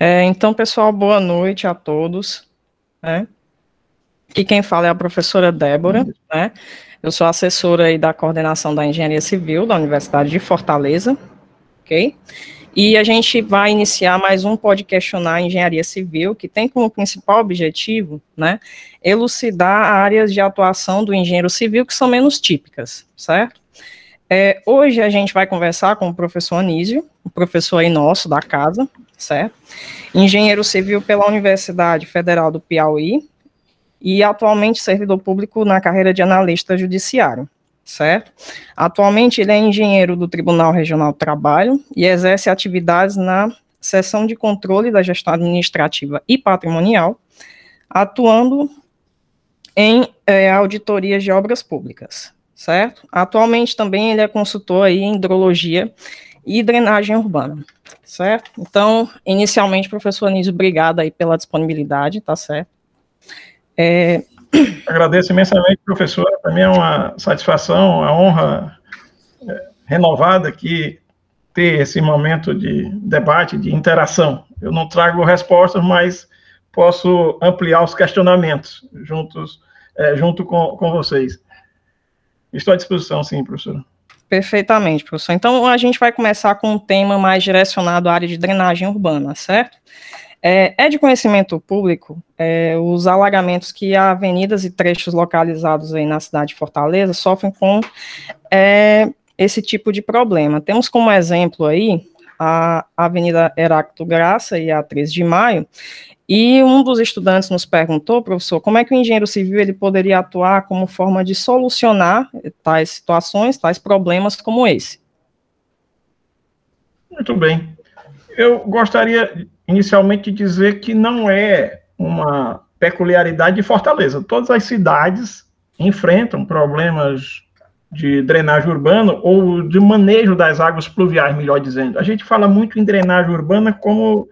É, então, pessoal, boa noite a todos. Né? Aqui quem fala é a professora Débora, né? Eu sou assessora aí da coordenação da Engenharia Civil da Universidade de Fortaleza, ok? E a gente vai iniciar mais um podcastionar Engenharia Civil, que tem como principal objetivo, né, elucidar áreas de atuação do engenheiro civil que são menos típicas, certo? É, hoje a gente vai conversar com o professor Anísio, o professor aí nosso da casa, certo? Engenheiro civil pela Universidade Federal do Piauí e atualmente servidor público na carreira de analista judiciário, certo? Atualmente ele é engenheiro do Tribunal Regional do Trabalho e exerce atividades na seção de controle da gestão administrativa e patrimonial, atuando em é, auditorias de obras públicas, certo? Atualmente também ele é consultor aí em hidrologia e drenagem urbana, certo? Então, inicialmente, professor Anísio, obrigado aí pela disponibilidade, tá certo? É... Agradeço imensamente, professora, mim é uma satisfação, uma honra é, renovada aqui ter esse momento de debate, de interação. Eu não trago respostas, mas posso ampliar os questionamentos juntos, é, junto com, com vocês. Estou à disposição, sim, professora. Perfeitamente, professor. Então, a gente vai começar com um tema mais direcionado à área de drenagem urbana, certo? É, é de conhecimento público é, os alagamentos que avenidas e trechos localizados aí na cidade de Fortaleza sofrem com é, esse tipo de problema. Temos como exemplo aí a Avenida Heráclito Graça e a 13 de Maio, e um dos estudantes nos perguntou, professor, como é que o engenheiro civil ele poderia atuar como forma de solucionar tais situações, tais problemas como esse? Muito bem. Eu gostaria inicialmente de dizer que não é uma peculiaridade de Fortaleza. Todas as cidades enfrentam problemas de drenagem urbana ou de manejo das águas pluviais, melhor dizendo. A gente fala muito em drenagem urbana como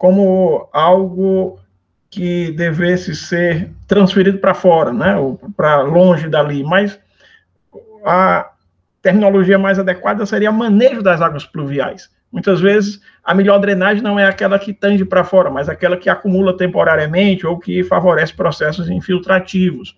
como algo que devesse ser transferido para fora, né, para longe dali, mas a terminologia mais adequada seria manejo das águas pluviais. Muitas vezes a melhor drenagem não é aquela que tange para fora, mas aquela que acumula temporariamente ou que favorece processos infiltrativos.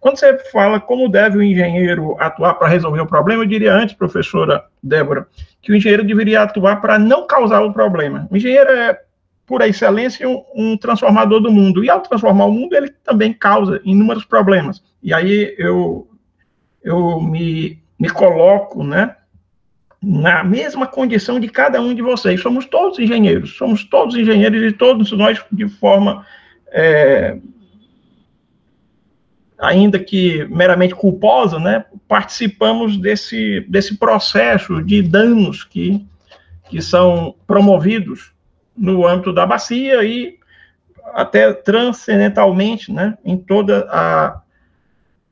Quando você fala como deve o engenheiro atuar para resolver o problema, eu diria antes, professora Débora, que o engenheiro deveria atuar para não causar o problema. O engenheiro é por excelência, um, um, transformador do mundo. E ao transformar o mundo, ele também causa inúmeros problemas. E aí eu, eu me, me coloco, né, na mesma condição de cada um de vocês. Somos todos engenheiros, somos todos engenheiros e todos nós, de forma, é, ainda que meramente culposa, né, participamos desse, desse processo de danos que, que são promovidos no âmbito da bacia e até transcendentalmente, né, em toda a,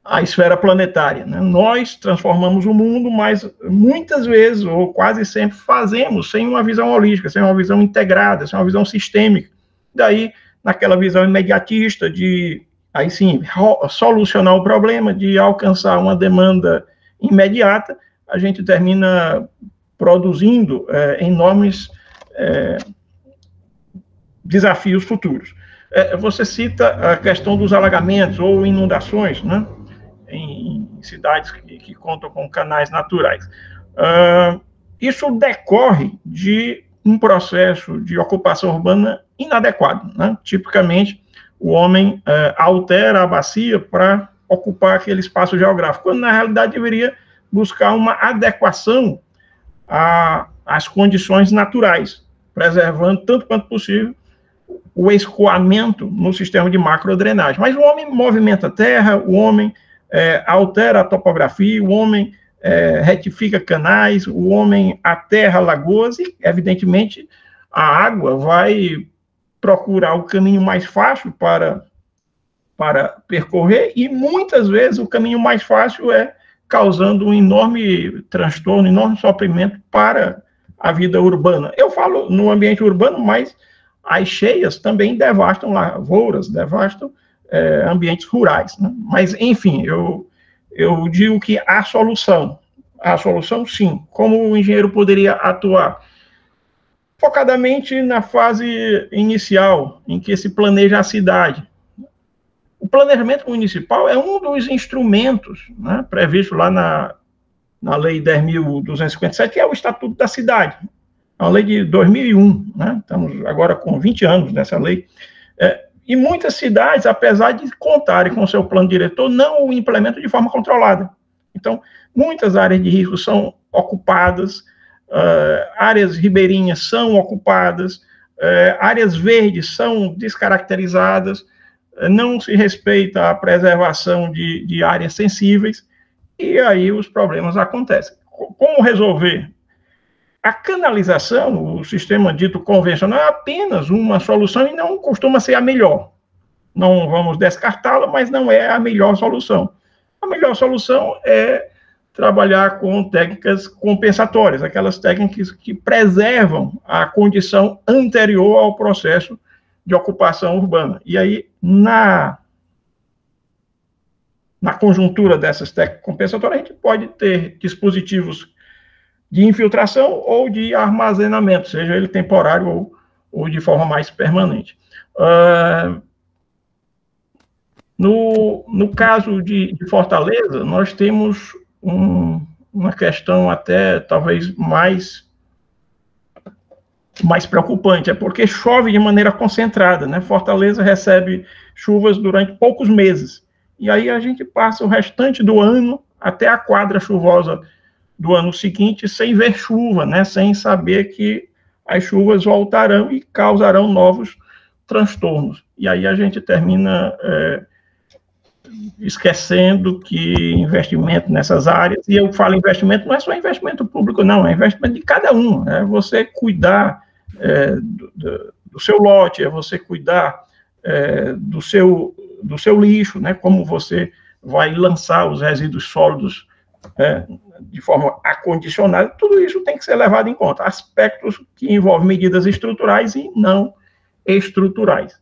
a esfera planetária. Né? Nós transformamos o mundo, mas muitas vezes, ou quase sempre, fazemos sem uma visão holística, sem uma visão integrada, sem uma visão sistêmica. Daí, naquela visão imediatista de, aí sim, solucionar o problema, de alcançar uma demanda imediata, a gente termina produzindo é, enormes é, desafios futuros. É, você cita a questão dos alagamentos ou inundações, né, em cidades que, que contam com canais naturais. Uh, isso decorre de um processo de ocupação urbana inadequado. Né? Tipicamente, o homem uh, altera a bacia para ocupar aquele espaço geográfico, quando na realidade deveria buscar uma adequação às condições naturais, preservando tanto quanto possível o escoamento no sistema de macrodrenagem. Mas o homem movimenta a terra, o homem é, altera a topografia, o homem é, retifica canais, o homem aterra lagoas e, evidentemente, a água vai procurar o caminho mais fácil para, para percorrer e, muitas vezes, o caminho mais fácil é causando um enorme transtorno, um enorme sofrimento para a vida urbana. Eu falo no ambiente urbano, mas as cheias também devastam lavouras, devastam é, ambientes rurais. Né? Mas, enfim, eu, eu digo que há solução. Há solução, sim. Como o engenheiro poderia atuar? focadamente na fase inicial, em que se planeja a cidade. O planejamento municipal é um dos instrumentos né, previsto lá na, na Lei 10.257, que é o Estatuto da Cidade. É uma lei de 2001, né? estamos agora com 20 anos dessa lei. É, e muitas cidades, apesar de contarem com o seu plano diretor, não o implementam de forma controlada. Então, muitas áreas de risco são ocupadas, uh, áreas ribeirinhas são ocupadas, uh, áreas verdes são descaracterizadas, uh, não se respeita a preservação de, de áreas sensíveis, e aí os problemas acontecem. Como resolver? A canalização, o sistema dito convencional, é apenas uma solução e não costuma ser a melhor. Não vamos descartá-la, mas não é a melhor solução. A melhor solução é trabalhar com técnicas compensatórias, aquelas técnicas que preservam a condição anterior ao processo de ocupação urbana. E aí, na, na conjuntura dessas técnicas compensatórias, a gente pode ter dispositivos de infiltração ou de armazenamento, seja ele temporário ou, ou de forma mais permanente. Uh, no, no caso de, de Fortaleza, nós temos um, uma questão até talvez mais mais preocupante, é porque chove de maneira concentrada, né? Fortaleza recebe chuvas durante poucos meses. E aí a gente passa o restante do ano até a quadra chuvosa do ano seguinte sem ver chuva, né? Sem saber que as chuvas voltarão e causarão novos transtornos. E aí a gente termina é, esquecendo que investimento nessas áreas, e eu falo investimento, não é só investimento público, não, é investimento de cada um, é você cuidar é, do, do, seu lote, é você cuidar é, do, seu, do seu lixo, né, como você vai lançar os resíduos sólidos é, de forma acondicionada, tudo isso tem que ser levado em conta, aspectos que envolvem medidas estruturais e não estruturais.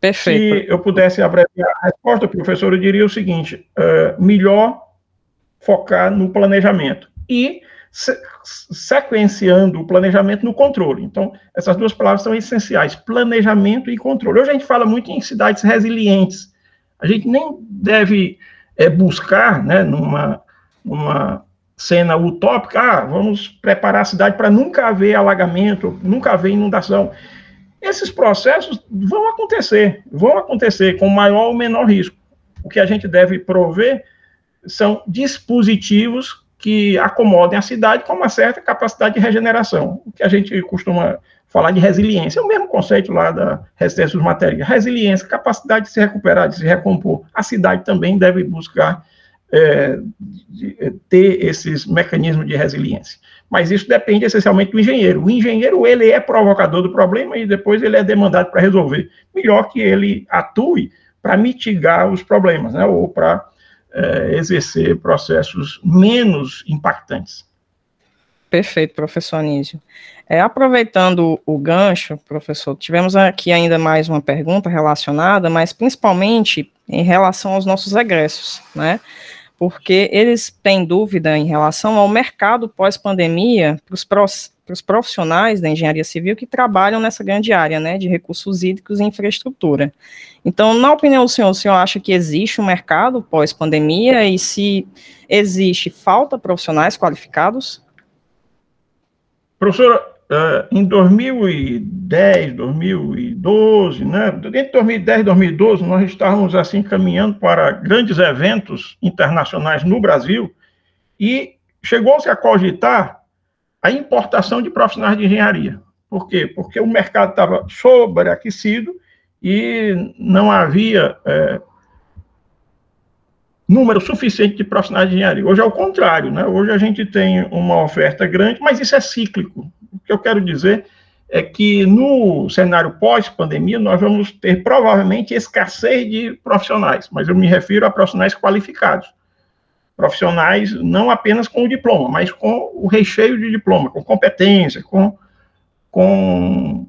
Perfeito. Se eu pudesse abreviar a resposta, professor, eu diria o seguinte: uh, melhor focar no planejamento e se, sequenciando o planejamento no controle. Então, essas duas palavras são essenciais: planejamento e controle. Hoje a gente fala muito em cidades resilientes. A gente nem deve é, buscar, né, numa, numa cena utópica, ah, vamos preparar a cidade para nunca haver alagamento, nunca haver inundação. Esses processos vão acontecer, vão acontecer com maior ou menor risco. O que a gente deve prover são dispositivos que acomodem a cidade com uma certa capacidade de regeneração. O que a gente costuma falar de resiliência, é o mesmo conceito lá da resistência dos materiais. Resiliência, capacidade de se recuperar, de se recompor. A cidade também deve buscar é, é, ter esses mecanismos de resiliência. Mas isso depende essencialmente do engenheiro. O engenheiro, ele é provocador do problema e depois ele é demandado para resolver. Melhor que ele atue para mitigar os problemas, né, ou para é, exercer processos menos impactantes. Perfeito, professor Anísio. É, aproveitando o gancho, professor, tivemos aqui ainda mais uma pergunta relacionada, mas principalmente em relação aos nossos egressos, né? Porque eles têm dúvida em relação ao mercado pós-pandemia para os profissionais da engenharia civil que trabalham nessa grande área, né, de recursos hídricos e infraestrutura. Então, na opinião do senhor, o senhor acha que existe um mercado pós-pandemia e se existe, falta profissionais qualificados? Professora, Uh, em 2010, 2012, né, entre 2010 e 2012, nós estávamos assim caminhando para grandes eventos internacionais no Brasil e chegou-se a cogitar a importação de profissionais de engenharia. Por quê? Porque o mercado estava sobreaquecido e não havia é, número suficiente de profissionais de engenharia. Hoje é o contrário, né? Hoje a gente tem uma oferta grande, mas isso é cíclico. O que eu quero dizer é que no cenário pós-pandemia nós vamos ter provavelmente escassez de profissionais, mas eu me refiro a profissionais qualificados. Profissionais não apenas com o diploma, mas com o recheio de diploma, com competência, com, com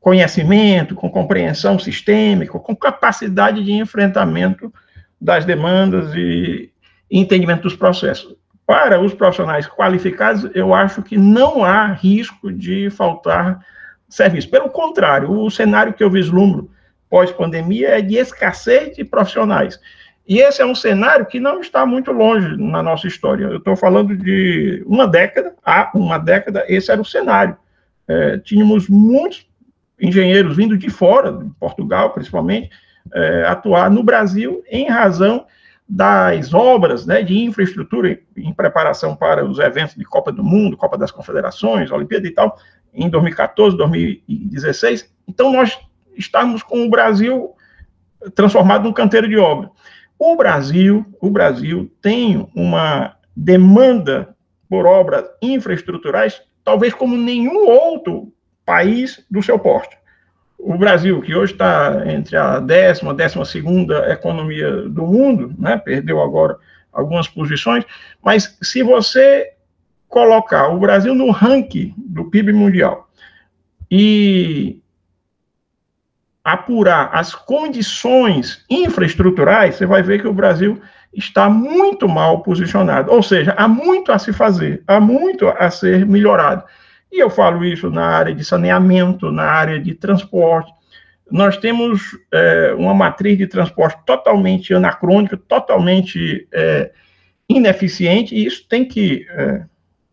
conhecimento, com compreensão sistêmica, com capacidade de enfrentamento das demandas e entendimento dos processos. Para os profissionais qualificados, eu acho que não há risco de faltar serviço. Pelo contrário, o cenário que eu vislumbro pós-pandemia é de escassez de profissionais. E esse é um cenário que não está muito longe na nossa história. Eu estou falando de uma década, há uma década, esse era o cenário. É, tínhamos muitos engenheiros vindo de fora, de Portugal principalmente, é, atuar no Brasil em razão das obras né, de infraestrutura em preparação para os eventos de Copa do Mundo, Copa das Confederações, Olimpíada e tal, em 2014, 2016. Então, nós estamos com o Brasil transformado num canteiro de obra. O Brasil, o Brasil tem uma demanda por obras infraestruturais, talvez como nenhum outro país do seu porte. O Brasil, que hoje está entre a décima, décima segunda economia do mundo, né, perdeu agora algumas posições, mas se você colocar o Brasil no ranking do PIB mundial e apurar as condições infraestruturais, você vai ver que o Brasil está muito mal posicionado. Ou seja, há muito a se fazer, há muito a ser melhorado. E eu falo isso na área de saneamento, na área de transporte. Nós temos é, uma matriz de transporte totalmente anacrônica, totalmente é, ineficiente, e isso tem que, é,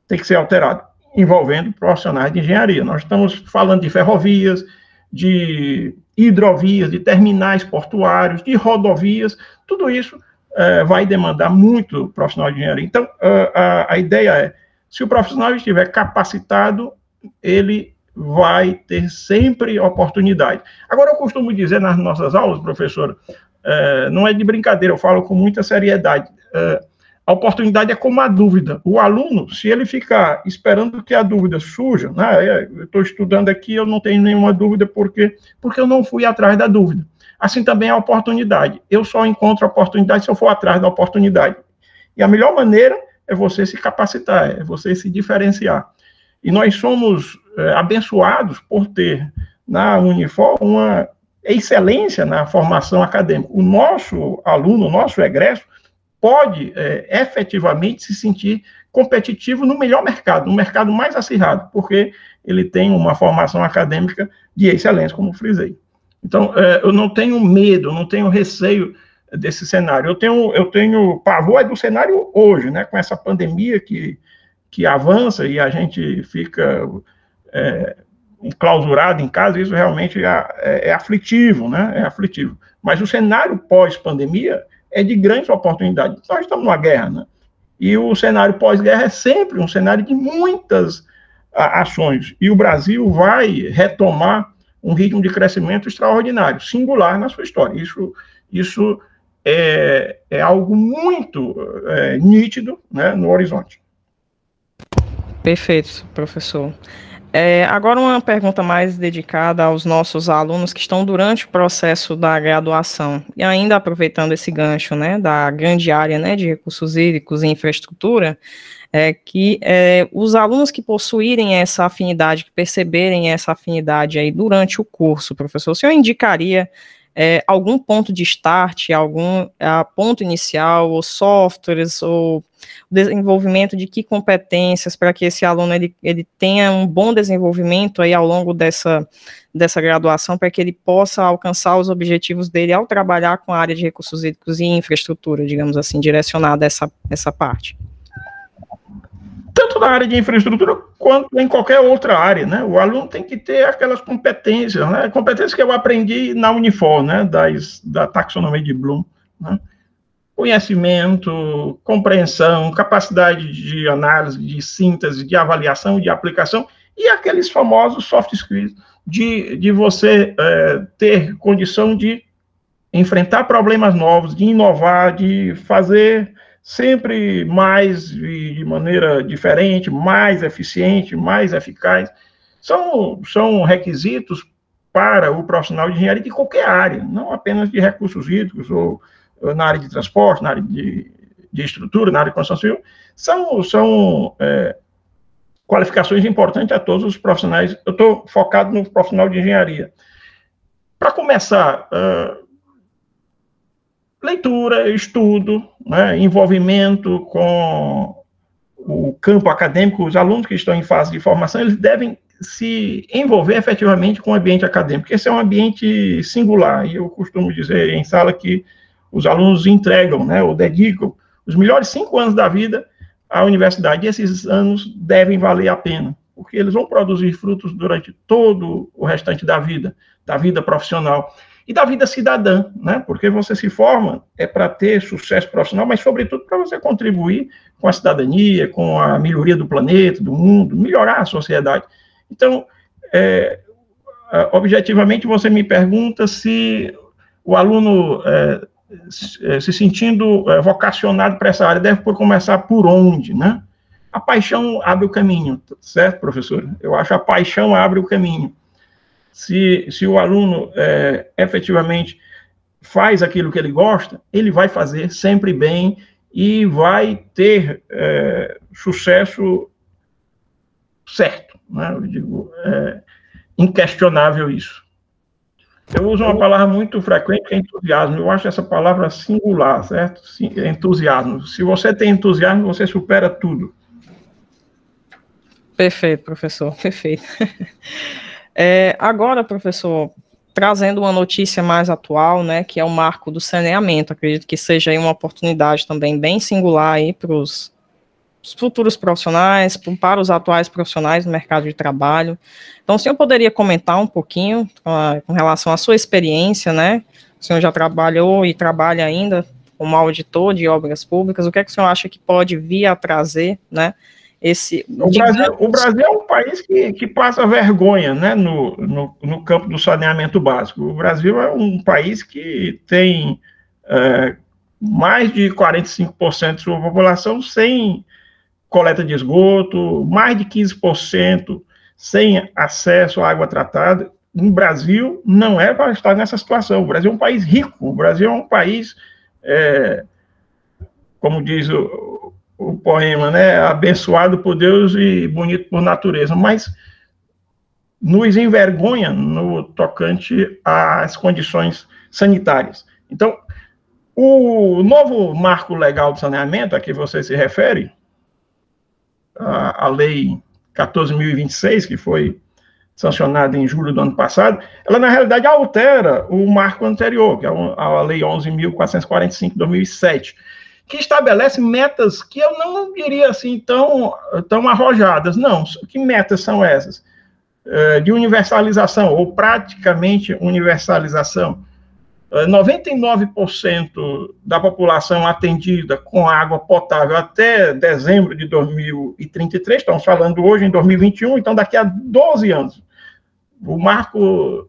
tem que ser alterado, envolvendo profissionais de engenharia. Nós estamos falando de ferrovias, de hidrovias, de terminais portuários, de rodovias, tudo isso uh, vai demandar muito profissional de engenharia. Então, uh, a, a ideia é, se o profissional estiver capacitado, ele vai ter sempre oportunidade. Agora, eu costumo dizer nas nossas aulas, professora, uh, não é de brincadeira, eu falo com muita seriedade. A oportunidade é como a dúvida. O aluno, se ele ficar esperando que a dúvida surja, né, é, eu estou estudando aqui, eu não tenho nenhuma dúvida, porque, porque eu não fui atrás da dúvida. Assim também é a oportunidade. Eu só encontro a oportunidade se eu for atrás da oportunidade. E a melhor maneira é você se capacitar, é você se diferenciar. E nós somos é, abençoados por ter na Unifor uma excelência na formação acadêmica. O nosso aluno, o nosso egresso, pode é, efetivamente se sentir competitivo no melhor mercado, no mercado mais acirrado, porque ele tem uma formação acadêmica de excelência, como frisei. Então, é, eu não tenho medo, não tenho receio desse cenário. Eu tenho, eu tenho pavor é do cenário hoje, né, com essa pandemia que, que avança e a gente fica é, enclausurado em casa, isso realmente é, é, é aflitivo, né, é aflitivo. Mas o cenário pós-pandemia é de grandes oportunidades. Nós estamos numa guerra, né? E o cenário pós-guerra é sempre um cenário de muitas ações. E o Brasil vai retomar um ritmo de crescimento extraordinário, singular na sua história. Isso, isso é, é algo muito é, nítido né, no horizonte. Perfeito, professor. É, agora uma pergunta mais dedicada aos nossos alunos que estão durante o processo da graduação e ainda aproveitando esse gancho, né, da grande área, né, de recursos hídricos e infraestrutura, é que é, os alunos que possuírem essa afinidade, que perceberem essa afinidade aí durante o curso, professor, o senhor indicaria é, algum ponto de start, algum a, ponto inicial, ou softwares, ou desenvolvimento de que competências para que esse aluno ele, ele tenha um bom desenvolvimento aí ao longo dessa, dessa graduação, para que ele possa alcançar os objetivos dele ao trabalhar com a área de recursos hídricos e infraestrutura, digamos assim, direcionada a essa, essa parte tanto na área de infraestrutura quanto em qualquer outra área, né? O aluno tem que ter aquelas competências, né? Competências que eu aprendi na Unifor, né? Das, da taxonomia de Bloom, né? Conhecimento, compreensão, capacidade de análise, de síntese, de avaliação, de aplicação e aqueles famosos soft skills de, de você é, ter condição de enfrentar problemas novos, de inovar, de fazer sempre mais e de maneira diferente, mais eficiente, mais eficaz. São, são requisitos para o profissional de engenharia de qualquer área, não apenas de recursos hídricos ou, na área de transporte, na área de, de estrutura, na área de construção civil, são, são é, qualificações importantes a todos os profissionais. Eu estou focado no profissional de engenharia. Para começar, uh, leitura, estudo, né, envolvimento com o campo acadêmico, os alunos que estão em fase de formação, eles devem se envolver efetivamente com o ambiente acadêmico. Esse é um ambiente singular, e eu costumo dizer em sala que os alunos entregam, né, ou dedicam os melhores cinco anos da vida à universidade, e esses anos devem valer a pena, porque eles vão produzir frutos durante todo o restante da vida, da vida profissional e da vida cidadã, né? Porque você se forma é para ter sucesso profissional, mas sobretudo para você contribuir com a cidadania, com a melhoria do planeta, do mundo, melhorar a sociedade. Então, é, objetivamente, você me pergunta se o aluno é, é se sentindo é, vocacionado para essa área deve por começar por onde, né? A paixão abre o caminho, certo, professor? Eu acho a paixão abre o caminho. Se, se o aluno é, efetivamente faz aquilo que ele gosta, ele vai fazer sempre bem e vai ter é, sucesso certo. Né? Eu digo, é inquestionável isso. Eu uso uma palavra muito frequente que é entusiasmo. Eu acho essa palavra singular, certo? Entusiasmo. Se você tem entusiasmo, você supera tudo. Perfeito, professor, perfeito. É, agora, professor, trazendo uma notícia mais atual, né, que é o marco do saneamento. Acredito que seja uma oportunidade também bem singular aí para os futuros profissionais, para os atuais profissionais do mercado de trabalho. Então, o senhor poderia comentar um pouquinho uh, com relação à sua experiência, né? O senhor já trabalhou e trabalha ainda como auditor de obras públicas. O que é que o senhor acha que pode vir a trazer, né? Esse, o, Brasil, o Brasil é um país que, que passa vergonha né, no, no, no, campo do saneamento básico. O Brasil é um país que tem é, mais de 45% de sua população sem coleta de esgoto, mais de 15% sem acesso à água tratada. No Brasil, não é para estar nessa situação. O Brasil é um país rico, o Brasil é um país, é, como diz o, o poema, né? Abençoado por Deus e bonito por natureza, mas nos envergonha no tocante às condições sanitárias. Então, o novo marco legal de saneamento a que você se refere, a, a lei 14.026, que foi sancionada em julho do ano passado, ela na realidade altera o marco anterior, que é a lei 11.445 de 2007, que estabelece metas que eu não diria assim tão, tão arrojadas. Não, que metas são essas? É, de universalização, ou praticamente universalização. 99% é, da população atendida com água potável até dezembro de 2033, estamos falando hoje em 2021, então daqui a 12 anos. O marco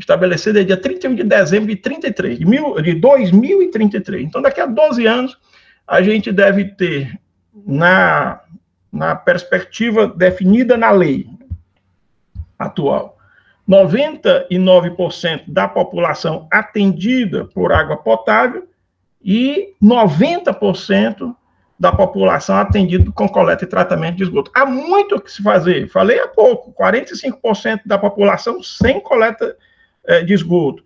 estabelecido é dia 31 de dezembro de 33, de, mil, de 2033. Então, daqui a 12 anos, a gente deve ter, na, na perspectiva definida na lei atual, 99% da população atendida por água potável e 90% da população atendida com coleta e tratamento de esgoto. Há muito o que se fazer. Falei há pouco, 45% da população sem coleta é, de esgoto.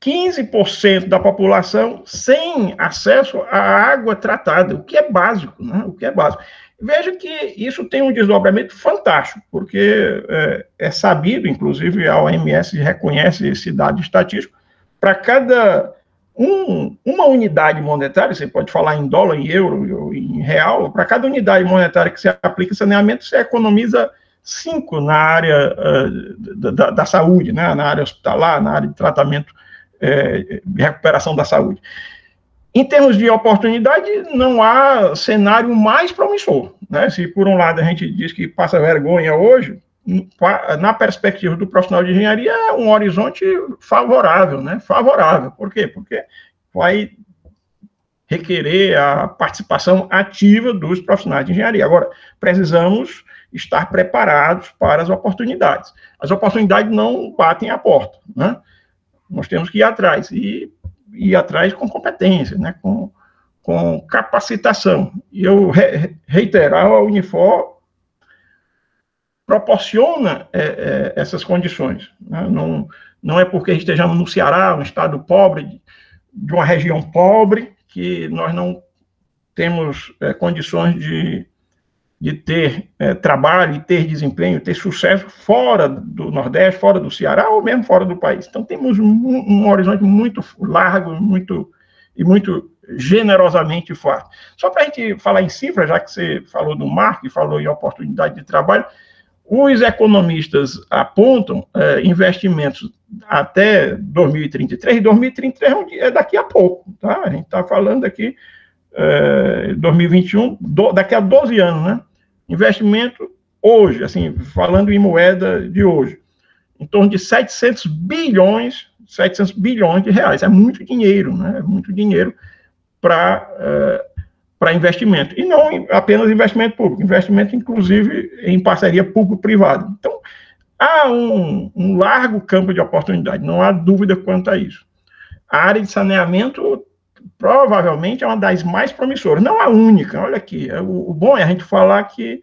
15% da população sem acesso à água tratada, o que é básico, né? O que é básico. Veja que isso tem um desdobramento fantástico, porque é, é sabido, inclusive a OMS reconhece esse dado estatístico, para cada um, uma unidade monetária, você pode falar em dólar, em euro, em real, para cada unidade monetária que você aplica saneamento, você economiza cinco na área uh, da, da, saúde, né, na área hospitalar, na área de tratamento de recuperação da saúde. Em termos de oportunidade, não há cenário mais promissor. Né? Se, por um lado, a gente diz que passa vergonha hoje, na perspectiva do profissional de engenharia, é um horizonte favorável, né? Favorável. Por quê? Porque vai requerer a participação ativa dos profissionais de engenharia. Agora, precisamos estar preparados para as oportunidades. As oportunidades não batem a porta, né? Nós temos que ir atrás e ir atrás com competência, né? Com, com capacitação. E eu re, reiterar, a Unifor proporciona é, é, essas condições. Né? Não, não é porque estejamos no Ceará, um estado pobre, de uma região pobre, que nós não temos é, condições de, de ter é, trabalho, de ter desempenho, ter sucesso fora do Nordeste, fora do Ceará ou mesmo fora do país. Então, temos um, um horizonte muito largo muito, e muito generosamente forte. Só para a gente falar em cifras, já que você falou do marco e falou em oportunidade de trabalho, os economistas apontam é, investimentos até 2033, 2033 é, é daqui a pouco, tá? A gente está falando aqui é, 2021, do, daqui a 12 anos, né? Investimento hoje, assim, falando em moeda de hoje, em torno de 700 bilhões, 700 bilhões de reais. É muito dinheiro, né? É muito dinheiro para é, para investimento. E não apenas investimento público, investimento, inclusive, em parceria público-privada. Então, há um, um, largo campo de oportunidade, não há dúvida quanto a isso. A área de saneamento provavelmente é uma das mais promissoras, não a única. Olha aqui, é, o, o bom é a gente falar que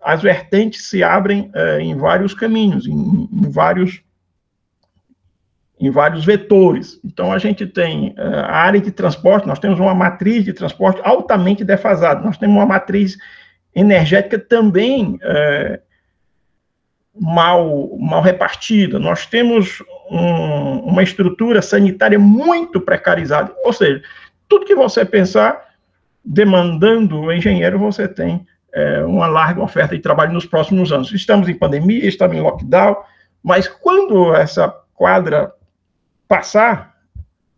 as vertentes se abrem é, em vários caminhos, em, em vários em vários vetores. Então, a gente tem uh, a área de transporte, nós temos uma matriz de transporte altamente defasada, nós temos uma matriz energética também uh, mal, mal repartida, nós temos um, uma estrutura sanitária muito precarizada, ou seja, tudo que você pensar, demandando o engenheiro, você tem uh, uma larga oferta de trabalho nos próximos anos. Estamos em pandemia, estamos em lockdown, mas quando essa quadra passar,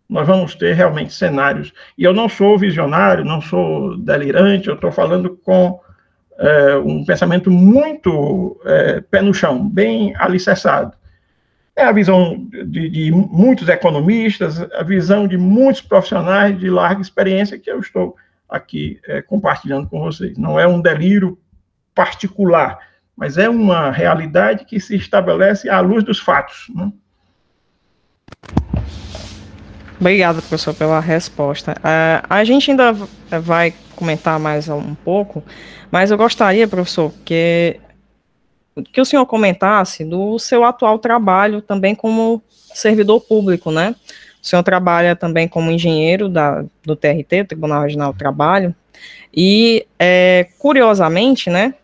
nós vamos ter realmente cenários. E eu não sou visionário, não sou delirante, eu estou falando com é, um pensamento muito é, pé no chão, bem alicerçado. É a visão de, de, muitos economistas, a visão de muitos profissionais de larga experiência que eu estou aqui é, compartilhando com vocês. Não é um delírio particular, mas é uma realidade que se estabelece à luz dos fatos. Né? Obrigada, professor, pela resposta. Uh, a gente ainda vai comentar mais um pouco, mas eu gostaria, professor, que, que o senhor comentasse do seu atual trabalho também como servidor público, né? O senhor trabalha também como engenheiro da, do TRT, Tribunal Regional do Trabalho, e, é, curiosamente, né,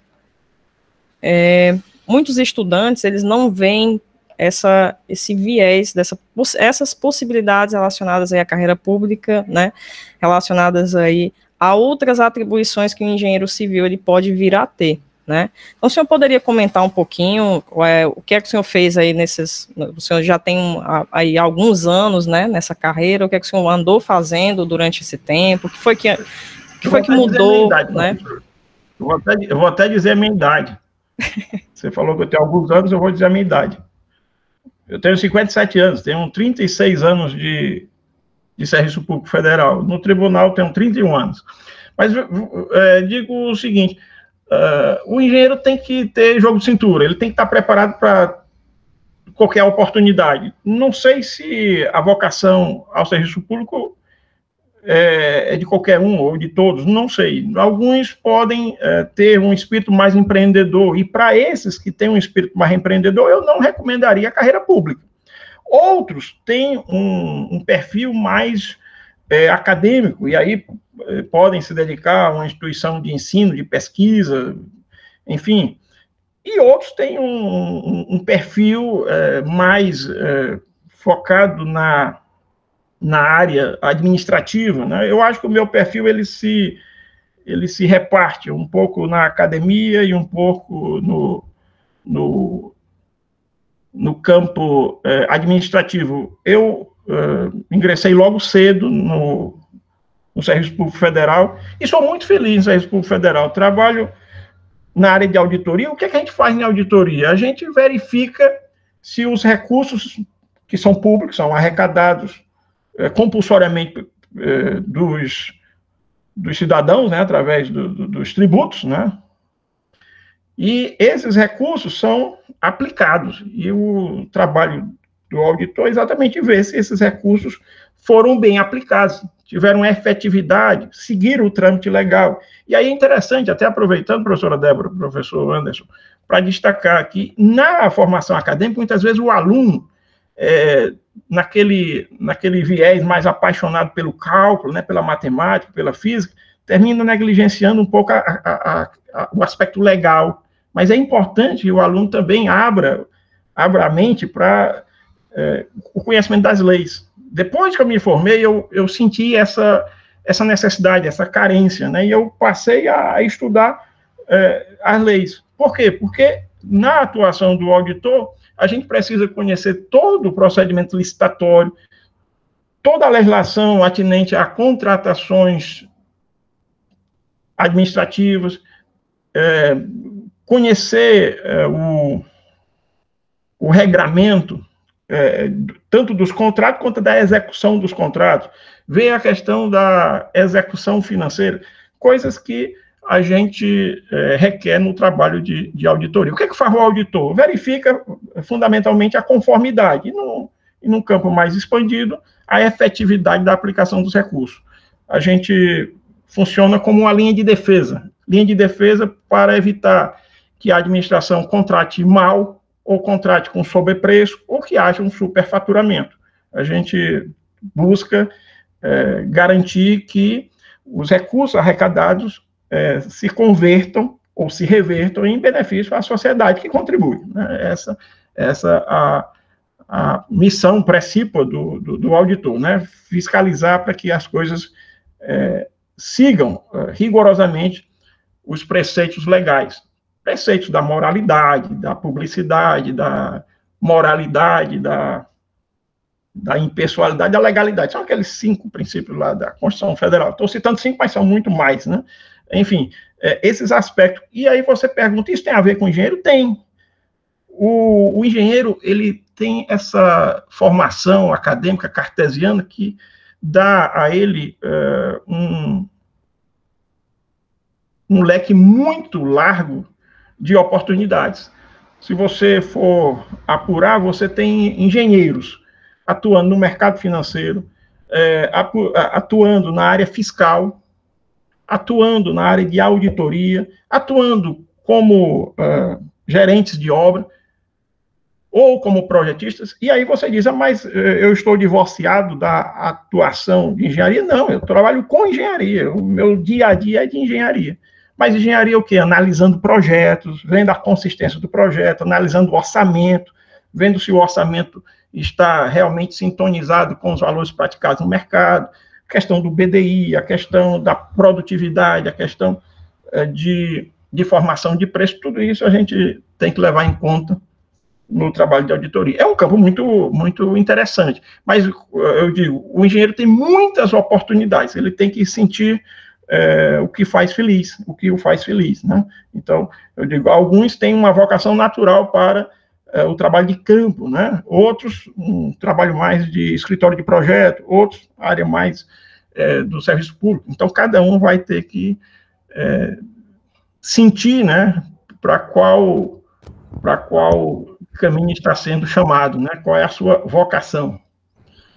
é, muitos estudantes, eles não veem essa, esse viés, dessa, essas possibilidades relacionadas à carreira pública, né, relacionadas aí a outras atribuições que o engenheiro civil ele pode vir a ter, né? Então, o senhor poderia comentar um pouquinho é, o que é que o senhor fez aí nesses, o senhor já tem aí alguns anos, né, nessa carreira, o que é que o senhor andou fazendo durante esse tempo, o que foi que, que, foi que mudou, idade, né? Eu vou, até, eu vou até dizer a minha idade. Você falou que eu tenho alguns anos, eu vou dizer a minha idade. Eu tenho 57 anos, tenho 36 anos de, de serviço público federal. No tribunal tenho 31 anos. Mas é, digo o seguinte: uh, o engenheiro tem que ter jogo de cintura, ele tem que estar preparado para qualquer oportunidade. Não sei se a vocação ao serviço público é, é, de qualquer um ou de todos, não sei. Alguns podem é, ter um espírito mais empreendedor, e para esses que têm um espírito mais empreendedor, eu não recomendaria a carreira pública. Outros têm um, um perfil mais é, acadêmico, e aí podem se dedicar a uma instituição de ensino, de pesquisa, enfim. E outros têm um, um, perfil é, mais é, focado na na área administrativa, né? Eu acho que o meu perfil ele se ele se reparte um pouco na academia e um pouco no, no, no campo eh, administrativo. Eu eh, ingressei logo cedo no, no Serviço Público Federal e sou muito feliz no Serviço Público Federal. Trabalho na área de auditoria. O que, é que a gente faz em auditoria? A gente verifica se os recursos que são públicos, são arrecadados é, compulsoriamente é, dos, dos cidadãos, né, através do, do, dos tributos, né, e esses recursos são aplicados, e o trabalho do auditor é exatamente ver se esses recursos foram bem aplicados, tiveram efetividade, seguiram o trâmite legal. E aí é interessante, até aproveitando, professora Débora, professor Anderson, para destacar que na formação acadêmica, muitas vezes o aluno é, naquele, naquele viés mais apaixonado pelo cálculo, né, pela matemática, pela física, termina negligenciando um pouco a, a, a, o aspecto legal. Mas é importante que o aluno também abra, abra a mente para é, o conhecimento das leis. Depois que eu me formei, eu, eu senti essa, essa necessidade, essa carência, né? E eu passei a, estudar é, as leis. Por quê? Porque na atuação do auditor, a gente precisa conhecer todo o procedimento licitatório, toda a legislação atinente a contratações administrativas, é, conhecer é, o, o regramento, é, tanto dos contratos quanto da execução dos contratos, ver a questão da execução financeira, coisas que a gente é, requer no trabalho de, de, auditoria. O que, é que faz o auditor? Verifica fundamentalmente a conformidade, e, no, e num campo mais expandido, a efetividade da aplicação dos recursos. A gente funciona como uma linha de defesa linha de defesa para evitar que a administração contrate mal ou contrate com sobrepreço ou que haja um superfaturamento. A gente busca é, garantir que os recursos arrecadados é, se convertam ou se revertam em benefício à sociedade que contribui. Né? Essa, essa a, a missão principal do, do, do, auditor, né? fiscalizar para que as coisas é, sigam é, rigorosamente os preceitos legais. Preceitos da moralidade, da publicidade, da moralidade, da, da impessoalidade, da legalidade. São aqueles cinco princípios lá da Constituição Federal. Estou citando cinco, mas são muito mais, né? Enfim, é, esses aspectos. E aí você pergunta, isso tem a ver com engenheiro? Tem. O, o engenheiro, ele tem essa formação acadêmica cartesiana que dá a ele uh, um, um leque muito largo de oportunidades. Se você for apurar, você tem engenheiros atuando no mercado financeiro, é, atuando na área fiscal, atuando na área de auditoria, atuando como uh, gerentes de obra ou como projetistas, e aí você diz, ah, mas eh, eu estou divorciado da atuação de engenharia? Não, eu trabalho com engenharia, o meu dia a dia é de engenharia. Mas engenharia o quê? Analisando projetos, vendo a consistência do projeto, analisando o orçamento, vendo se o orçamento está realmente sintonizado com os valores praticados no mercado, questão do BDI, a questão da produtividade, a questão é, de, de formação de preço, tudo isso a gente tem que levar em conta no trabalho de auditoria. É um campo muito, muito interessante, mas eu digo, o engenheiro tem muitas oportunidades, ele tem que sentir é, o que faz feliz, o que o faz feliz, né? Então, eu digo, alguns têm uma vocação natural para é, o trabalho de campo, né? Outros, um trabalho mais de escritório de projeto, outros, área mais é, do serviço público. Então, cada um vai ter que é, sentir, né, para qual, qual caminho está sendo chamado, né? Qual é a sua vocação.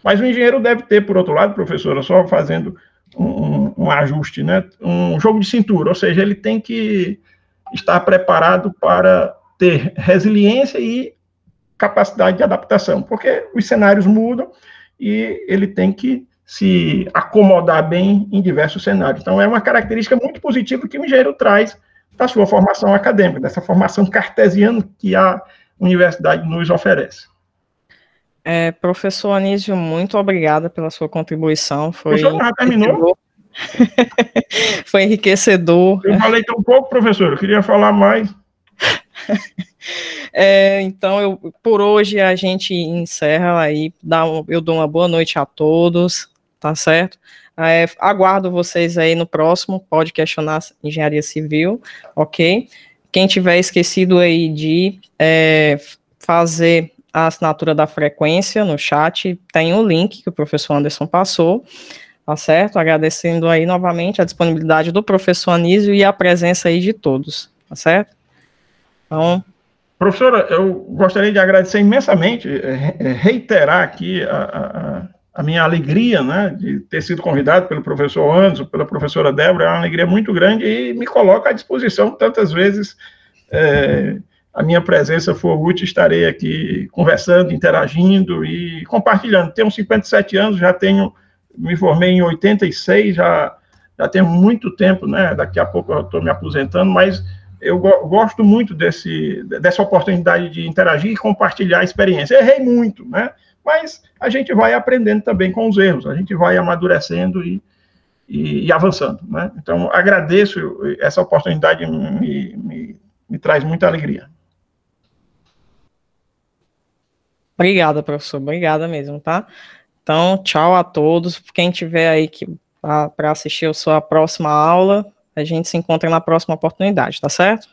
Mas o engenheiro deve ter, por outro lado, professora, só fazendo um, um, ajuste, né? um jogo de cintura, ou seja, ele tem que estar preparado para ter resiliência e capacidade de adaptação, porque os cenários mudam e ele tem que se acomodar bem em diversos cenários. Então, é uma característica muito positiva que o engenheiro traz da sua formação acadêmica, dessa formação cartesiana que a universidade nos oferece. É, professor Anísio, muito obrigada pela sua contribuição. Foi o já terminou? Foi enriquecedor. Eu falei tão pouco, professor, eu queria falar mais. É, então, eu, por hoje a gente encerra aí, dá um, eu dou uma boa noite a todos, tá certo? É, aguardo vocês aí no próximo, pode questionar engenharia civil, ok? Quem tiver esquecido aí de é, fazer a assinatura da frequência no chat, tem o link que o professor Anderson passou, tá certo? Agradecendo aí novamente a disponibilidade do professor Anísio e a presença aí de todos, tá certo? Então... Professora, eu gostaria de agradecer imensamente, é, é, reiterar aqui a, a, a, minha alegria, né, de ter sido convidado pelo professor Anderson, pela professora Débora, é uma alegria muito grande e me coloca à disposição tantas vezes é, a minha presença for útil, estarei aqui conversando, interagindo e compartilhando. Tenho 57 anos, já tenho, me formei em 86, já, já tenho muito tempo, né? Daqui a pouco eu estou me aposentando, mas eu go gosto muito desse, dessa oportunidade de interagir e compartilhar a experiência. Errei muito, né? Mas a gente vai aprendendo também com os erros, a gente vai amadurecendo e, e, e avançando, né? Então, agradeço essa oportunidade, me, me, me traz muita alegria. Obrigada, professor. Obrigada mesmo, tá? Então, tchau a todos. Quem tiver aí que para assistir a sua próxima aula, a gente se encontra na próxima oportunidade, tá certo?